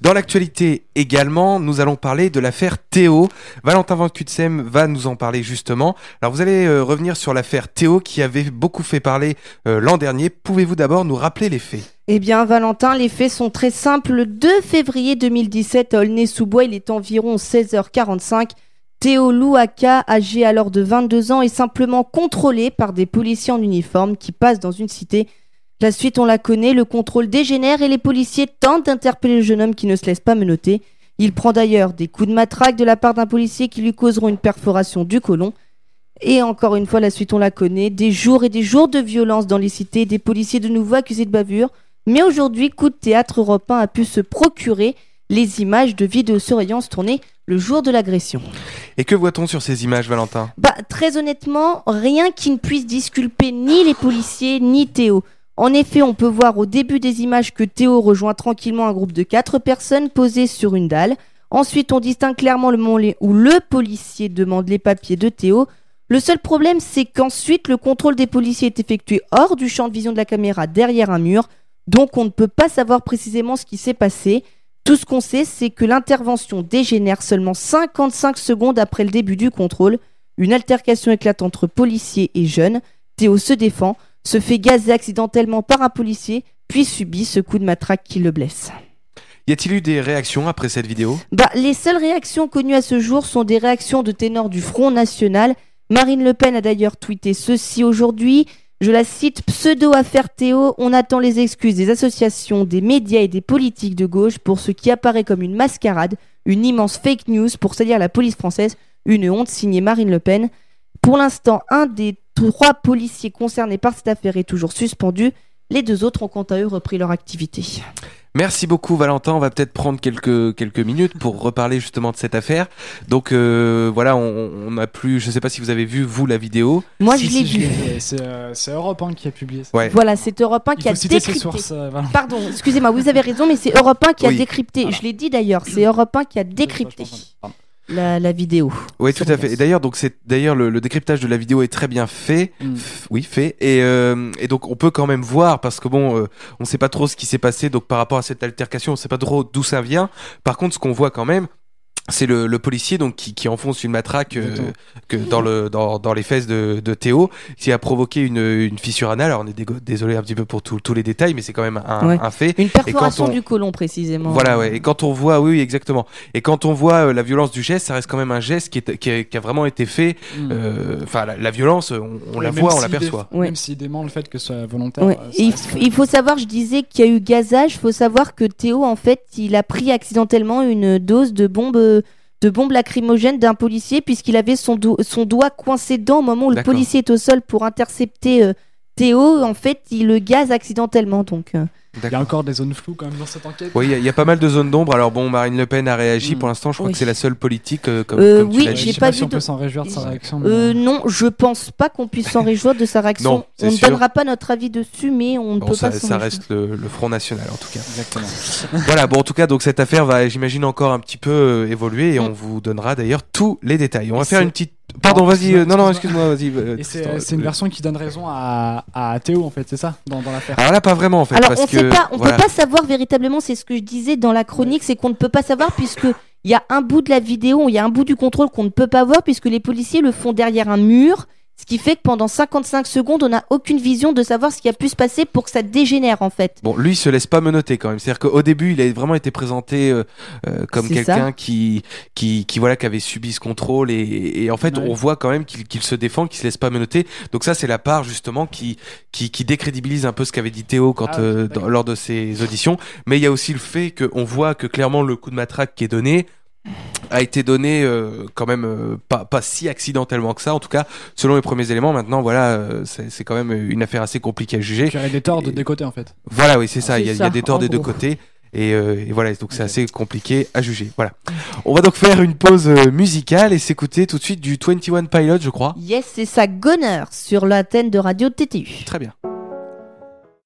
Dans l'actualité également, nous allons parler de l'affaire Théo. Valentin Van Kutsem va nous en parler justement. Alors vous allez euh, revenir sur l'affaire Théo qui avait beaucoup fait parler euh, l'an dernier. Pouvez-vous d'abord nous rappeler les faits? Eh bien, Valentin, les faits sont très simples. Le 2 février 2017, à Aulnay-sous-Bois, il est environ 16h45. Théo Louaka, âgé alors de 22 ans, est simplement contrôlé par des policiers en uniforme qui passent dans une cité. La suite, on la connaît, le contrôle dégénère et les policiers tentent d'interpeller le jeune homme qui ne se laisse pas menotter. Il prend d'ailleurs des coups de matraque de la part d'un policier qui lui causeront une perforation du côlon. Et encore une fois, la suite, on la connaît. Des jours et des jours de violence dans les cités, des policiers de nouveau accusés de bavure. Mais aujourd'hui, coup de théâtre européen a pu se procurer les images de vidéosurveillance tournées le jour de l'agression. Et que voit-on sur ces images, Valentin? Bah, très honnêtement, rien qui ne puisse disculper ni les policiers ni Théo. En effet, on peut voir au début des images que Théo rejoint tranquillement un groupe de quatre personnes posées sur une dalle. Ensuite, on distingue clairement le moment où le policier demande les papiers de Théo. Le seul problème, c'est qu'ensuite, le contrôle des policiers est effectué hors du champ de vision de la caméra, derrière un mur. Donc, on ne peut pas savoir précisément ce qui s'est passé. Tout ce qu'on sait, c'est que l'intervention dégénère seulement 55 secondes après le début du contrôle. Une altercation éclate entre policiers et jeunes. Théo se défend se fait gazer accidentellement par un policier, puis subit ce coup de matraque qui le blesse. Y a-t-il eu des réactions après cette vidéo? Bah, Les seules réactions connues à ce jour sont des réactions de ténors du Front National. Marine Le Pen a d'ailleurs tweeté ceci aujourd'hui. Je la cite, pseudo-affaire Théo, on attend les excuses des associations, des médias et des politiques de gauche pour ce qui apparaît comme une mascarade, une immense fake news pour salir la police française, une honte signée Marine Le Pen. Pour l'instant, un des trois policiers concernés par cette affaire est toujours suspendu. Les deux autres ont quant à eux repris leur activité. Merci beaucoup Valentin, on va peut-être prendre quelques quelques minutes pour reparler justement de cette affaire. Donc euh, voilà, on, a plus, je ne sais pas si vous avez vu vous la vidéo. Moi je l'ai vu. Euh, c'est Europe 1 qui a publié ça. Voilà, c'est Europe 1 qui a décrypté. Euh, Pardon, excusez-moi, vous avez raison, mais c'est Europe 1 qui a décrypté. Je l'ai dit d'ailleurs, c'est Europe 1 qui a décrypté la, vidéo. Oui, tout à fait. Et d'ailleurs, donc c'est d'ailleurs le, décryptage de la vidéo est très bien fait. Mm. Oui, fait. Et, euh, et, donc on peut quand même voir parce que bon, euh, on sait pas trop ce qui s'est passé. Donc par rapport à cette altercation, on sait pas trop d'où ça vient. Par contre, ce qu'on voit quand même, c'est le, le, policier donc qui, qui enfonce une matraque euh, que dans le dans, dans les fesses de, de, Théo qui a provoqué une, une fissure anale. Alors on est désolé un petit peu pour tous les détails mais c'est quand même un, un, fait. Une perforation du côlon précisément. Voilà ouais. Et quand on voit oui, exactement. Et quand on voit euh, la violence du geste ça reste quand même un geste qui, est, qui, a, vraiment été fait mm. euh, enfin la, violence on, la voit on l'aperçoit même s'il dément le fait que ce soit volontaire il, il, faut savoir je disais qu'il y a eu gazage il faut savoir que Théo en fait il a pris accidentellement une dose de bombe de bombe lacrymogène d'un policier puisqu'il avait son, son doigt coincé dedans au moment où le policier est au sol pour intercepter euh, Théo. En fait, il le gaz accidentellement. Donc, euh. Il y a encore des zones floues quand même dans cette enquête. Oui, il y, a pas mal de zones d'ombre. Alors bon, Marine Le Pen a réagi. Mm. Pour l'instant, je crois que c'est la seule politique. Euh, comme, euh, oui, j'ai pas, pas vu. Si on peut s'en réjouir de sa réaction. Euh, non, je pense pas qu'on puisse s'en réjouir de sa réaction. on ne donnera pas notre avis dessus, mais on ne peut ça, pas. Ça reste le, Front National en tout cas. Exactement. voilà. Bon, en tout cas, donc cette affaire va, j'imagine, encore un petit peu évoluer et mm. on vous donnera d'ailleurs tous les détails. On va faire une petite Pardon, vas-y. Euh, non, non, excuse-moi, vas-y. Euh, c'est une version qui donne raison à, à Théo, en fait, c'est ça, dans, dans l'affaire. Alors là, pas vraiment, en fait. Alors, on ne peut pas savoir véritablement, c'est ce que je disais dans la chronique, c'est qu'on ne peut pas savoir puisque il y a un bout de la vidéo, il y a un bout du contrôle qu'on ne peut pas voir puisque les policiers le font derrière un mur. Ce qui fait que pendant 55 secondes, on n'a aucune vision de savoir ce qui a pu se passer pour que ça dégénère en fait. Bon, lui, il se laisse pas menoter quand même. C'est-à-dire qu'au début, il a vraiment été présenté euh, euh, comme quelqu'un qui, qui, qui, voilà, qui avait subi ce contrôle et, et en fait, on voit quand même qu'il se défend, qu'il se laisse pas menoter. Donc ça, c'est la part justement qui, qui, qui, décrédibilise un peu ce qu'avait dit Théo quand ah euh, lors de ses auditions. Mais il y a aussi le fait qu'on voit que clairement le coup de matraque qui est donné a été donné euh, quand même euh, pas, pas si accidentellement que ça en tout cas selon les premiers éléments. Maintenant voilà euh, c'est quand même une affaire assez compliquée à juger. Il y a des torts de deux côtés en fait. voilà oui c'est ça. Il y, a des torts des deux côtés. Et, et, voilà donc c'est assez compliqué à juger. Voilà. On va donc faire une pause musicale et s'écouter tout de suite du 21 Pilot je crois. Yes c'est ça Gunner sur l'antenne de radio TTU très bien